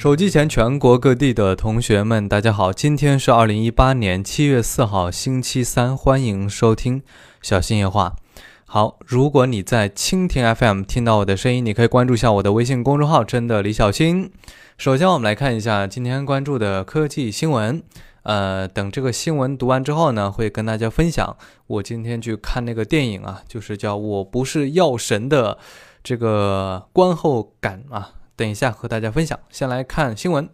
手机前全国各地的同学们，大家好！今天是二零一八年七月四号，星期三，欢迎收听小新夜话。好，如果你在蜻蜓 FM 听到我的声音，你可以关注一下我的微信公众号“真的李小新”。首先，我们来看一下今天关注的科技新闻。呃，等这个新闻读完之后呢，会跟大家分享我今天去看那个电影啊，就是叫《我不是药神》的这个观后感啊。等一下和大家分享。先来看新闻，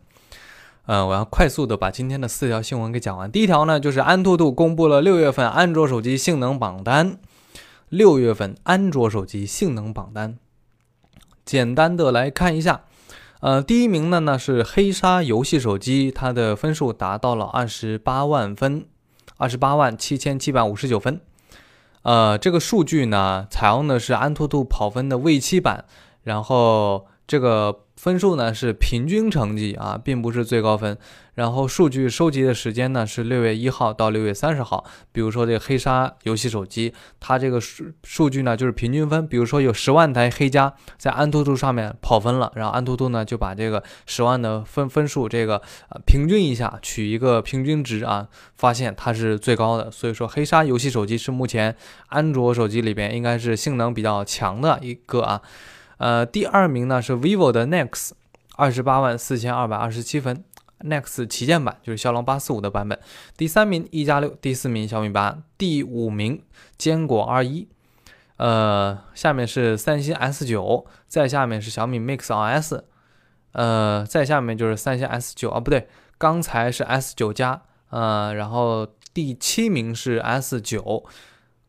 呃，我要快速的把今天的四条新闻给讲完。第一条呢，就是安兔兔公布了六月份安卓手机性能榜单。六月份安卓手机性能榜单，简单的来看一下。呃，第一名的呢是黑鲨游戏手机，它的分数达到了二十八万分，二十八万七千七百五十九分。呃，这个数据呢，采用的是安兔兔跑分的 V 七版，然后。这个分数呢是平均成绩啊，并不是最高分。然后数据收集的时间呢是六月一号到六月三十号。比如说这个黑鲨游戏手机，它这个数数据呢就是平均分。比如说有十万台黑加在安兔兔上面跑分了，然后安兔兔呢就把这个十万的分分数这个呃平均一下，取一个平均值啊，发现它是最高的。所以说黑鲨游戏手机是目前安卓手机里边应该是性能比较强的一个啊。呃，第二名呢是 vivo 的 Nex，二十八万四千二百二十七分，Nex 旗舰版就是骁龙八四五的版本。第三名一加六，第四名小米八，第五名坚果 R 一。呃，下面是三星 S 九，再下面是小米 Mix RS，呃，再下面就是三星 S 九啊，不对，刚才是 S 九加，呃，然后第七名是 S 九，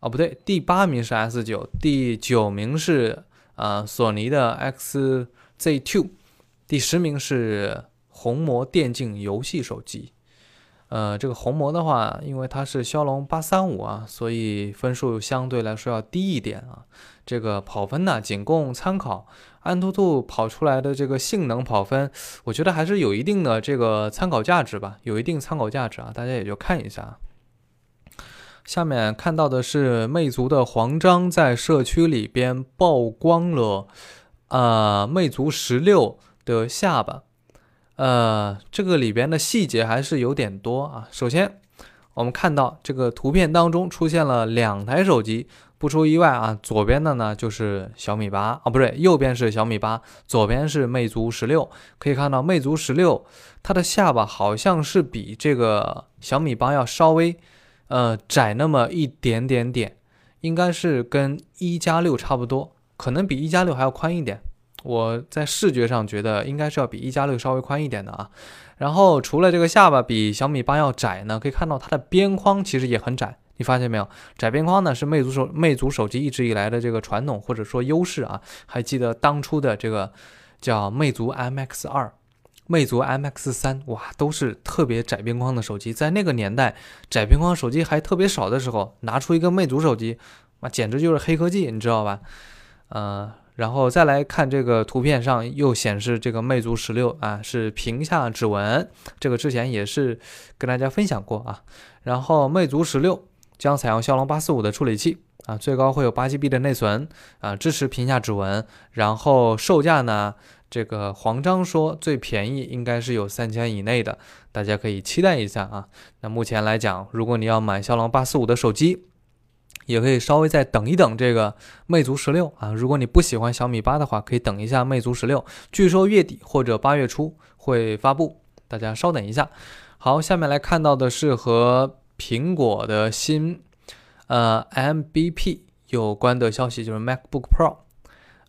哦，不对，第八名是 S 九，第九名是。呃，索尼的 XZ2，第十名是红魔电竞游戏手机。呃，这个红魔的话，因为它是骁龙八三五啊，所以分数相对来说要低一点啊。这个跑分呢，仅供参考。安兔兔跑出来的这个性能跑分，我觉得还是有一定的这个参考价值吧，有一定参考价值啊，大家也就看一下。下面看到的是魅族的黄章在社区里边曝光了，呃，魅族十六的下巴，呃，这个里边的细节还是有点多啊。首先，我们看到这个图片当中出现了两台手机，不出意外啊，左边的呢就是小米八啊，不对，右边是小米八，左边是魅族十六。可以看到，魅族十六它的下巴好像是比这个小米八要稍微。呃，窄那么一点点点，应该是跟一加六差不多，可能比一加六还要宽一点。我在视觉上觉得应该是要比一加六稍微宽一点的啊。然后除了这个下巴比小米八要窄呢，可以看到它的边框其实也很窄，你发现没有？窄边框呢是魅族手魅族手机一直以来的这个传统或者说优势啊。还记得当初的这个叫魅族 MX 二。魅族 MX 三哇，都是特别窄边框的手机，在那个年代，窄边框手机还特别少的时候，拿出一个魅族手机，那简直就是黑科技，你知道吧？呃，然后再来看这个图片上又显示这个魅族十六啊，是屏下指纹，这个之前也是跟大家分享过啊。然后魅族十六将采用骁龙八四五的处理器啊，最高会有八 GB 的内存啊，支持屏下指纹，然后售价呢？这个黄章说最便宜应该是有三千以内的，大家可以期待一下啊。那目前来讲，如果你要买骁龙八四五的手机，也可以稍微再等一等这个魅族十六啊。如果你不喜欢小米八的话，可以等一下魅族十六，据说月底或者八月初会发布，大家稍等一下。好，下面来看到的是和苹果的新呃 MBP 有关的消息，就是 MacBook Pro。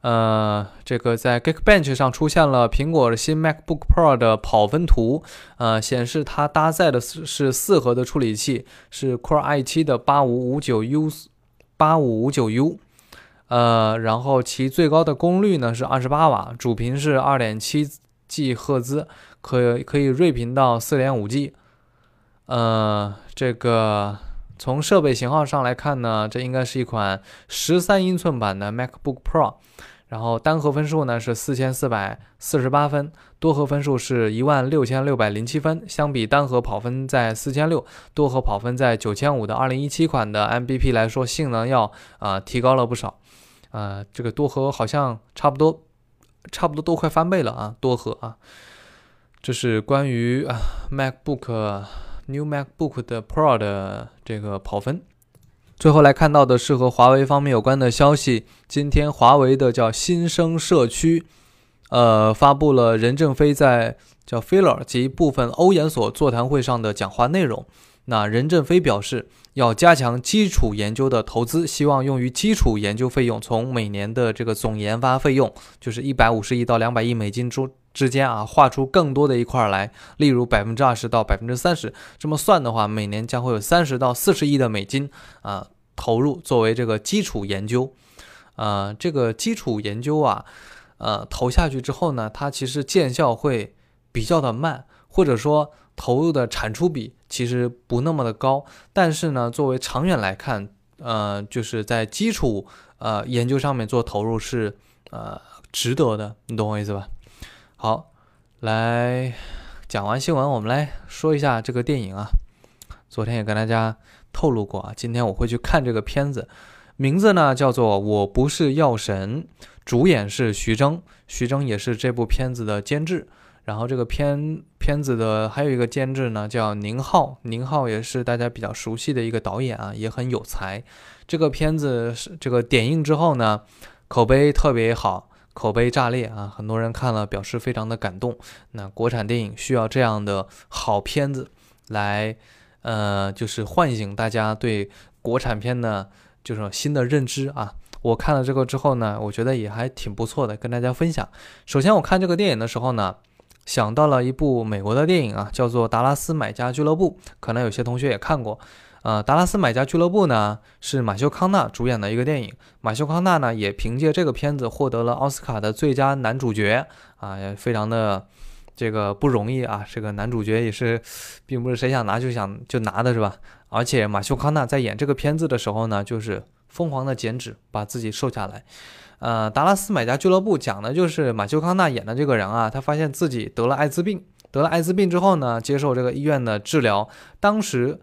呃，这个在 Geekbench 上出现了苹果的新 MacBook Pro 的跑分图，呃，显示它搭载的是是四核的处理器，是 Core i7 的八五五九 U，八五五九 U，呃，然后其最高的功率呢是二十八瓦，主频是二点七 G 赫兹，可可以睿频到四点五 G，呃，这个从设备型号上来看呢，这应该是一款十三英寸版的 MacBook Pro。然后单核分数呢是四千四百四十八分，多核分数是一万六千六百零七分。相比单核跑分在四千六，多核跑分在九千五的二零一七款的 MBP 来说，性能要啊提高了不少。呃，这个多核好像差不多，差不多都快翻倍了啊，多核啊。这是关于啊 MacBook New MacBook 的 Pro 的这个跑分。最后来看到的是和华为方面有关的消息。今天华为的叫新生社区，呃，发布了任正非在叫 Filler 及部分欧研所座谈会上的讲话内容。那任正非表示，要加强基础研究的投资，希望用于基础研究费用从每年的这个总研发费用，就是一百五十亿到两百亿美金中之间啊，划出更多的一块来，例如百分之二十到百分之三十，这么算的话，每年将会有三十到四十亿的美金啊投入作为这个基础研究。呃，这个基础研究啊，呃，投下去之后呢，它其实见效会比较的慢，或者说。投入的产出比其实不那么的高，但是呢，作为长远来看，呃，就是在基础呃研究上面做投入是呃值得的，你懂我意思吧？好，来讲完新闻，我们来说一下这个电影啊。昨天也跟大家透露过啊，今天我会去看这个片子，名字呢叫做《我不是药神》，主演是徐峥，徐峥也是这部片子的监制。然后这个片片子的还有一个监制呢，叫宁浩，宁浩也是大家比较熟悉的一个导演啊，也很有才。这个片子是这个点映之后呢，口碑特别好，口碑炸裂啊，很多人看了表示非常的感动。那国产电影需要这样的好片子来，呃，就是唤醒大家对国产片的就是新的认知啊。我看了这个之后呢，我觉得也还挺不错的，跟大家分享。首先我看这个电影的时候呢。想到了一部美国的电影啊，叫做《达拉斯买家俱乐部》，可能有些同学也看过。呃，《达拉斯买家俱乐部》呢是马修康纳主演的一个电影，马修康纳呢也凭借这个片子获得了奥斯卡的最佳男主角啊，也非常的这个不容易啊。这个男主角也是，并不是谁想拿就想就拿的是吧？而且马修康纳在演这个片子的时候呢，就是疯狂的减脂，把自己瘦下来。呃，达拉斯买家俱乐部讲的就是马修康纳演的这个人啊，他发现自己得了艾滋病，得了艾滋病之后呢，接受这个医院的治疗。当时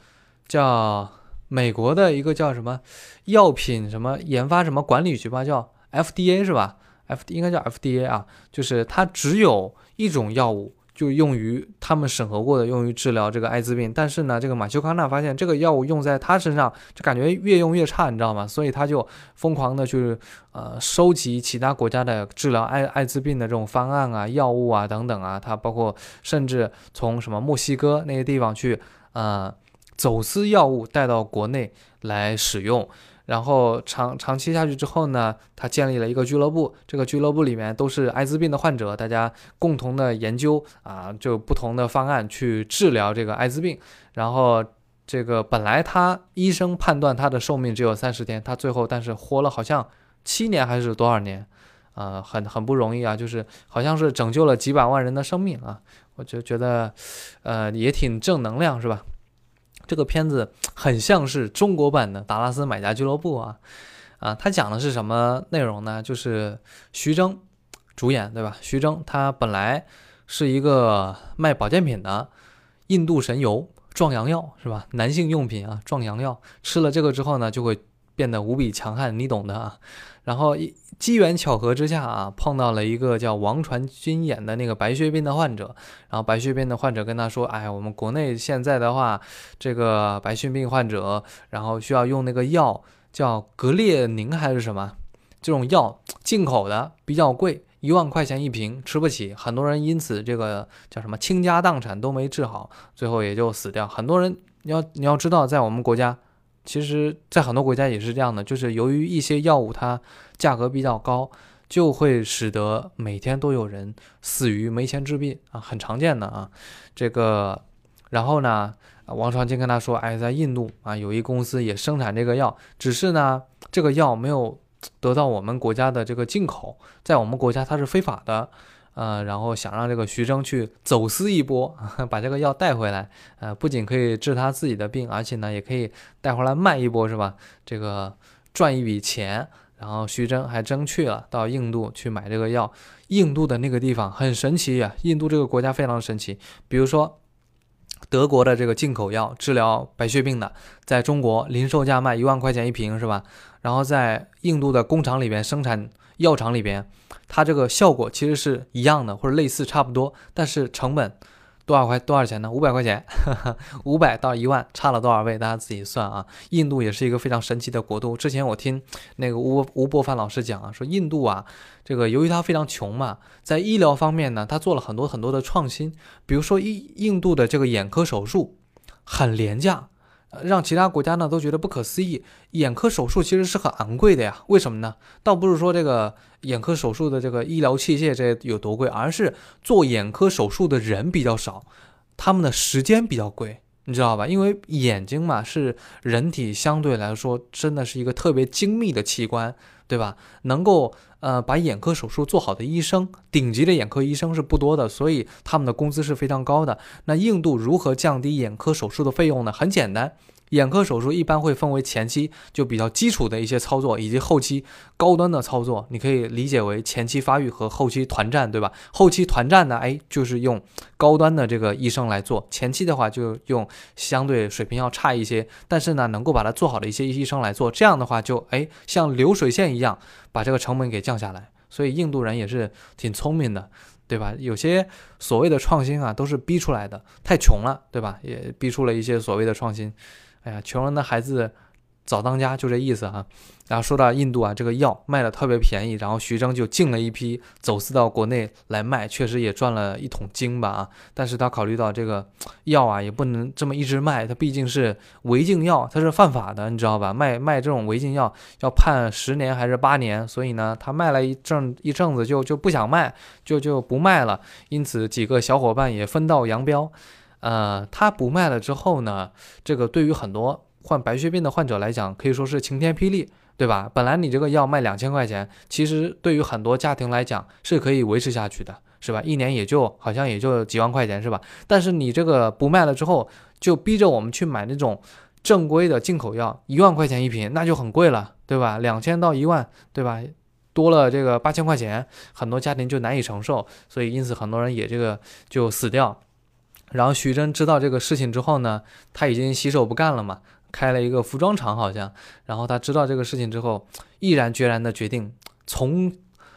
叫美国的一个叫什么药品什么研发什么管理局吧，叫 FDA 是吧？FD 应该叫 FDA 啊，就是它只有一种药物。就用于他们审核过的，用于治疗这个艾滋病。但是呢，这个马修康纳发现这个药物用在他身上，就感觉越用越差，你知道吗？所以他就疯狂的去呃收集其他国家的治疗艾艾滋病的这种方案啊、药物啊等等啊。他包括甚至从什么墨西哥那些地方去呃走私药物带到国内来使用。然后长长期下去之后呢，他建立了一个俱乐部，这个俱乐部里面都是艾滋病的患者，大家共同的研究啊，就不同的方案去治疗这个艾滋病。然后这个本来他医生判断他的寿命只有三十天，他最后但是活了好像七年还是多少年，啊，很很不容易啊，就是好像是拯救了几百万人的生命啊，我就觉得，呃，也挺正能量是吧？这个片子很像是中国版的《达拉斯买家俱乐部》啊，啊，它讲的是什么内容呢？就是徐峥主演，对吧？徐峥他本来是一个卖保健品的，印度神油壮阳药是吧？男性用品啊，壮阳药，吃了这个之后呢，就会变得无比强悍，你懂的啊。然后一机缘巧合之下啊，碰到了一个叫王传君演的那个白血病的患者。然后白血病的患者跟他说：“哎，我们国内现在的话，这个白血病患者，然后需要用那个药叫格列宁还是什么？这种药进口的比较贵，一万块钱一瓶，吃不起。很多人因此这个叫什么倾家荡产都没治好，最后也就死掉。很多人，你要你要知道，在我们国家。”其实，在很多国家也是这样的，就是由于一些药物它价格比较高，就会使得每天都有人死于没钱治病啊，很常见的啊。这个，然后呢，王传金跟他说，哎，在印度啊，有一公司也生产这个药，只是呢，这个药没有得到我们国家的这个进口，在我们国家它是非法的。呃，然后想让这个徐峥去走私一波，把这个药带回来，呃，不仅可以治他自己的病，而且呢，也可以带回来卖一波，是吧？这个赚一笔钱。然后徐峥还真去了，到印度去买这个药。印度的那个地方很神奇呀，印度这个国家非常神奇。比如说，德国的这个进口药治疗白血病的，在中国零售价卖一万块钱一瓶，是吧？然后在印度的工厂里边生产药厂里边，它这个效果其实是一样的，或者类似差不多，但是成本。多少块多少钱呢？五百块钱，五百到一万，差了多少倍？大家自己算啊。印度也是一个非常神奇的国度。之前我听那个吴吴伯凡老师讲啊，说印度啊，这个由于它非常穷嘛，在医疗方面呢，它做了很多很多的创新。比如说，印印度的这个眼科手术很廉价。让其他国家呢都觉得不可思议。眼科手术其实是很昂贵的呀，为什么呢？倒不是说这个眼科手术的这个医疗器械这有多贵，而是做眼科手术的人比较少，他们的时间比较贵，你知道吧？因为眼睛嘛是人体相对来说真的是一个特别精密的器官。对吧？能够呃把眼科手术做好的医生，顶级的眼科医生是不多的，所以他们的工资是非常高的。那印度如何降低眼科手术的费用呢？很简单。眼科手术一般会分为前期就比较基础的一些操作，以及后期高端的操作。你可以理解为前期发育和后期团战，对吧？后期团战呢，哎，就是用高端的这个医生来做；前期的话，就用相对水平要差一些，但是呢，能够把它做好的一些医生来做。这样的话，就哎，像流水线一样把这个成本给降下来。所以印度人也是挺聪明的，对吧？有些所谓的创新啊，都是逼出来的，太穷了，对吧？也逼出了一些所谓的创新。哎呀，穷人的孩子早当家，就这意思哈。然后说到印度啊，这个药卖的特别便宜，然后徐峥就进了一批走私到国内来卖，确实也赚了一桶金吧啊。但是他考虑到这个药啊，也不能这么一直卖，它毕竟是违禁药，它是犯法的，你知道吧？卖卖这种违禁药要判十年还是八年，所以呢，他卖了一阵一阵子就就不想卖，就就不卖了。因此几个小伙伴也分道扬镳。呃，他不卖了之后呢，这个对于很多患白血病的患者来讲，可以说是晴天霹雳，对吧？本来你这个药卖两千块钱，其实对于很多家庭来讲是可以维持下去的，是吧？一年也就好像也就几万块钱，是吧？但是你这个不卖了之后，就逼着我们去买那种正规的进口药，一万块钱一瓶，那就很贵了，对吧？两千到一万，对吧？多了这个八千块钱，很多家庭就难以承受，所以因此很多人也这个就死掉。然后徐峥知道这个事情之后呢，他已经洗手不干了嘛，开了一个服装厂好像。然后他知道这个事情之后，毅然决然的决定从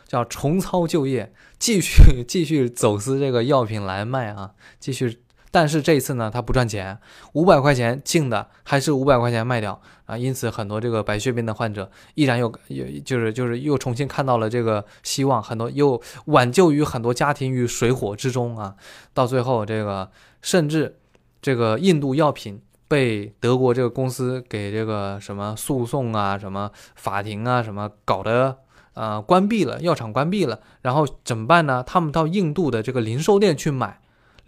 叫重操旧业，继续 继续走私这个药品来卖啊，继续。但是这一次呢，他不赚钱，五百块钱进的还是五百块钱卖掉啊，因此很多这个白血病的患者依然又又就是就是又重新看到了这个希望，很多又挽救于很多家庭于水火之中啊，到最后这个甚至这个印度药品被德国这个公司给这个什么诉讼啊、什么法庭啊、什么搞得呃关闭了，药厂关闭了，然后怎么办呢？他们到印度的这个零售店去买。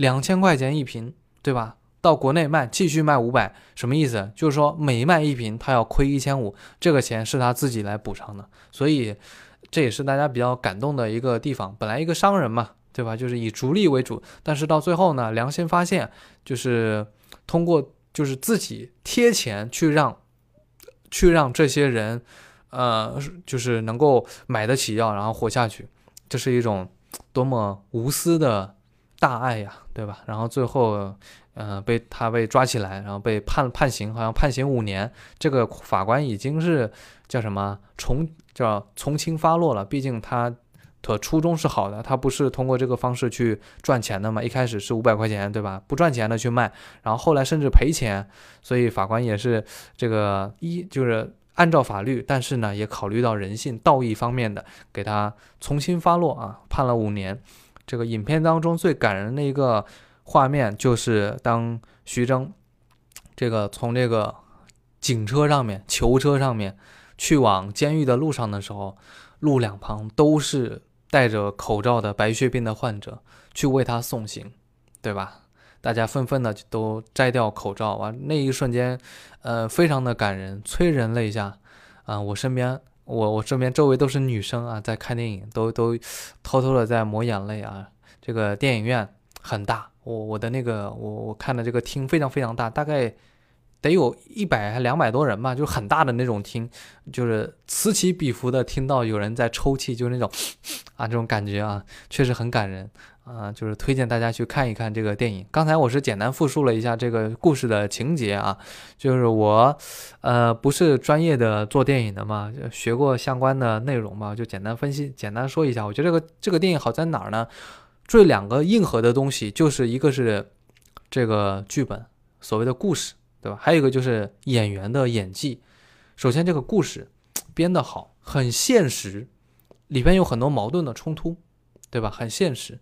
两千块钱一瓶，对吧？到国内卖，继续卖五百，什么意思？就是说每卖一瓶，他要亏一千五，这个钱是他自己来补偿的。所以这也是大家比较感动的一个地方。本来一个商人嘛，对吧？就是以逐利为主，但是到最后呢，良心发现，就是通过就是自己贴钱去让，去让这些人，呃，就是能够买得起药，然后活下去，这是一种多么无私的。大爱呀，对吧？然后最后，呃，被他被抓起来，然后被判判刑，好像判刑五年。这个法官已经是叫什么从叫从轻发落了。毕竟他的初衷是好的，他不是通过这个方式去赚钱的嘛。一开始是五百块钱，对吧？不赚钱的去卖，然后后来甚至赔钱。所以法官也是这个一就是按照法律，但是呢也考虑到人性道义方面的，给他从轻发落啊，判了五年。这个影片当中最感人的一个画面，就是当徐峥这个从这个警车上面、囚车上面去往监狱的路上的时候，路两旁都是戴着口罩的白血病的患者去为他送行，对吧？大家纷纷的都摘掉口罩啊，那一瞬间，呃，非常的感人，催人泪下啊！我身边。我我身边周围都是女生啊，在看电影，都都偷偷的在抹眼泪啊。这个电影院很大，我我的那个我我看的这个厅非常非常大，大概得有一百还两百多人吧，就很大的那种厅，就是此起彼伏的听到有人在抽泣，就那种 啊这种感觉啊，确实很感人啊，就是推荐大家去看一看这个电影。刚才我是简单复述了一下这个故事的情节啊，就是我，呃，不是专业的做电影的嘛，学过相关的内容嘛，就简单分析，简单说一下。我觉得这个这个电影好在哪儿呢？这两个硬核的东西，就是一个是这个剧本，所谓的故事，对吧？还有一个就是演员的演技。首先，这个故事编得好，很现实，里边有很多矛盾的冲突，对吧？很现实。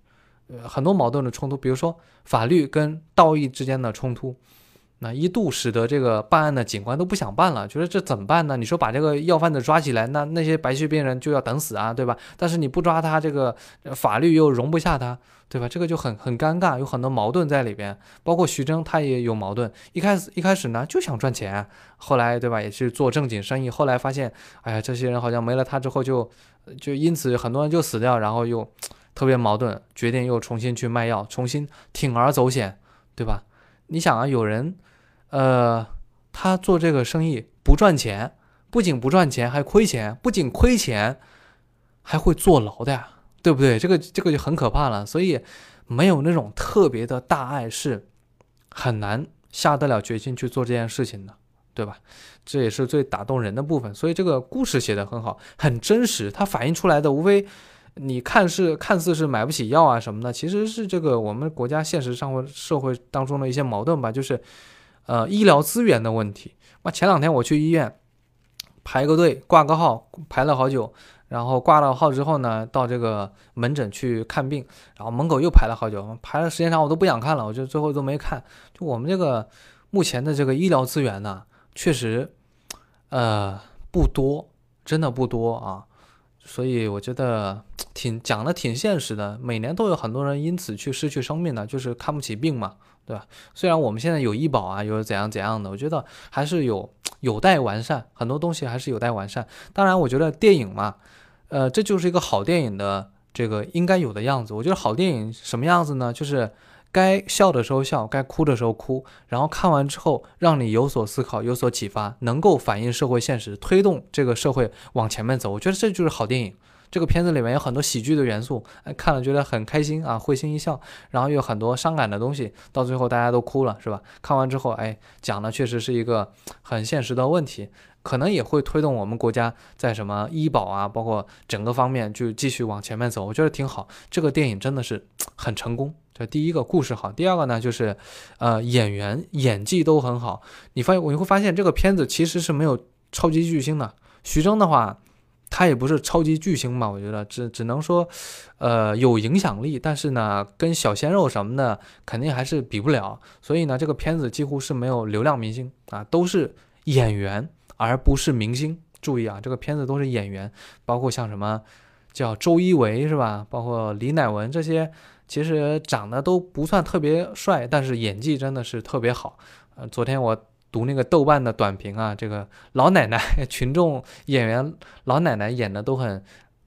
呃，很多矛盾的冲突，比如说法律跟道义之间的冲突，那一度使得这个办案的警官都不想办了，觉得这怎么办呢？你说把这个要贩子抓起来，那那些白血病人就要等死啊，对吧？但是你不抓他，这个法律又容不下他，对吧？这个就很很尴尬，有很多矛盾在里边。包括徐峥他也有矛盾，一开始一开始呢就想赚钱，后来对吧也是做正经生意，后来发现，哎呀，这些人好像没了他之后就就因此很多人就死掉，然后又。特别矛盾，决定又重新去卖药，重新铤而走险，对吧？你想啊，有人，呃，他做这个生意不赚钱，不仅不赚钱，还亏钱，不仅亏钱，还会坐牢的呀，对不对？这个这个就很可怕了。所以，没有那种特别的大爱是很难下得了决心去做这件事情的，对吧？这也是最打动人的部分。所以这个故事写得很好，很真实，它反映出来的无非。你看是看似是买不起药啊什么的，其实是这个我们国家现实生活社会当中的一些矛盾吧，就是，呃，医疗资源的问题。那前两天我去医院排个队挂个号，排了好久，然后挂了号之后呢，到这个门诊去看病，然后门口又排了好久，排了时间长我都不想看了，我就最后都没看。就我们这个目前的这个医疗资源呢，确实，呃，不多，真的不多啊。所以我觉得挺讲的挺现实的，每年都有很多人因此去失去生命的，就是看不起病嘛，对吧？虽然我们现在有医保啊，有怎样怎样的，我觉得还是有有待完善，很多东西还是有待完善。当然，我觉得电影嘛，呃，这就是一个好电影的这个应该有的样子。我觉得好电影什么样子呢？就是。该笑的时候笑，该哭的时候哭，然后看完之后让你有所思考、有所启发，能够反映社会现实，推动这个社会往前面走。我觉得这就是好电影。这个片子里面有很多喜剧的元素，哎，看了觉得很开心啊，会心一笑。然后有很多伤感的东西，到最后大家都哭了，是吧？看完之后，哎，讲的确实是一个很现实的问题，可能也会推动我们国家在什么医保啊，包括整个方面就继续往前面走。我觉得挺好。这个电影真的是很成功。这第一个故事好，第二个呢就是，呃，演员演技都很好。你发现你会发现这个片子其实是没有超级巨星的。徐峥的话，他也不是超级巨星嘛，我觉得只只能说，呃，有影响力，但是呢，跟小鲜肉什么的肯定还是比不了。所以呢，这个片子几乎是没有流量明星啊，都是演员而不是明星。注意啊，这个片子都是演员，包括像什么叫周一围是吧？包括李乃文这些。其实长得都不算特别帅，但是演技真的是特别好。呃，昨天我读那个豆瓣的短评啊，这个老奶奶 群众演员老奶奶演的都很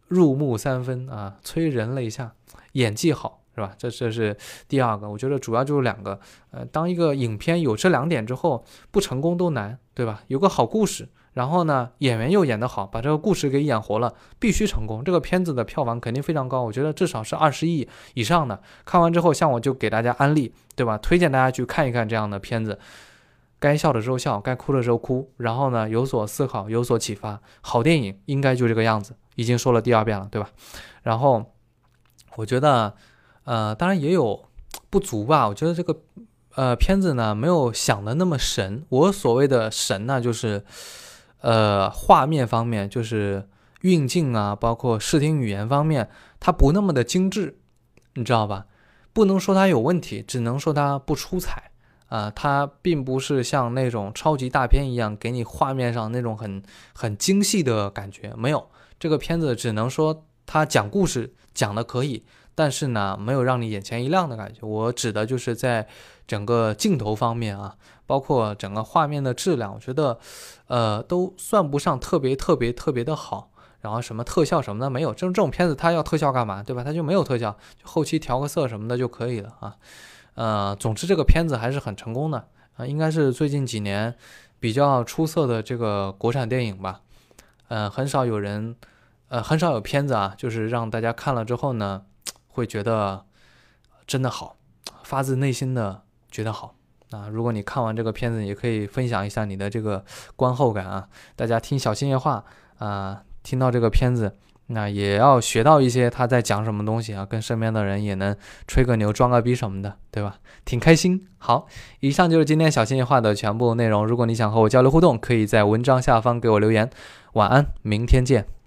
入木三分啊，催人泪下，演技好是吧？这这是第二个，我觉得主要就是两个。呃，当一个影片有这两点之后，不成功都难，对吧？有个好故事。然后呢，演员又演得好，把这个故事给演活了，必须成功。这个片子的票房肯定非常高，我觉得至少是二十亿以上的。看完之后，像我就给大家安利，对吧？推荐大家去看一看这样的片子，该笑的时候笑，该哭的时候哭，然后呢有所思考，有所启发。好电影应该就这个样子，已经说了第二遍了，对吧？然后我觉得，呃，当然也有不足吧。我觉得这个呃片子呢没有想的那么神。我所谓的神呢，就是。呃，画面方面就是运镜啊，包括视听语言方面，它不那么的精致，你知道吧？不能说它有问题，只能说它不出彩啊。它并不是像那种超级大片一样，给你画面上那种很很精细的感觉，没有。这个片子只能说它讲故事讲的可以。但是呢，没有让你眼前一亮的感觉。我指的就是在整个镜头方面啊，包括整个画面的质量，我觉得，呃，都算不上特别特别特别的好。然后什么特效什么的没有，这种这种片子它要特效干嘛，对吧？它就没有特效，就后期调个色什么的就可以了啊。呃，总之这个片子还是很成功的啊，应该是最近几年比较出色的这个国产电影吧。呃，很少有人，呃，很少有片子啊，就是让大家看了之后呢。会觉得，真的好，发自内心的觉得好。啊，如果你看完这个片子，也可以分享一下你的这个观后感啊。大家听小新爷话啊，听到这个片子，那也要学到一些他在讲什么东西啊，跟身边的人也能吹个牛、装个逼什么的，对吧？挺开心。好，以上就是今天小新爷话的全部内容。如果你想和我交流互动，可以在文章下方给我留言。晚安，明天见。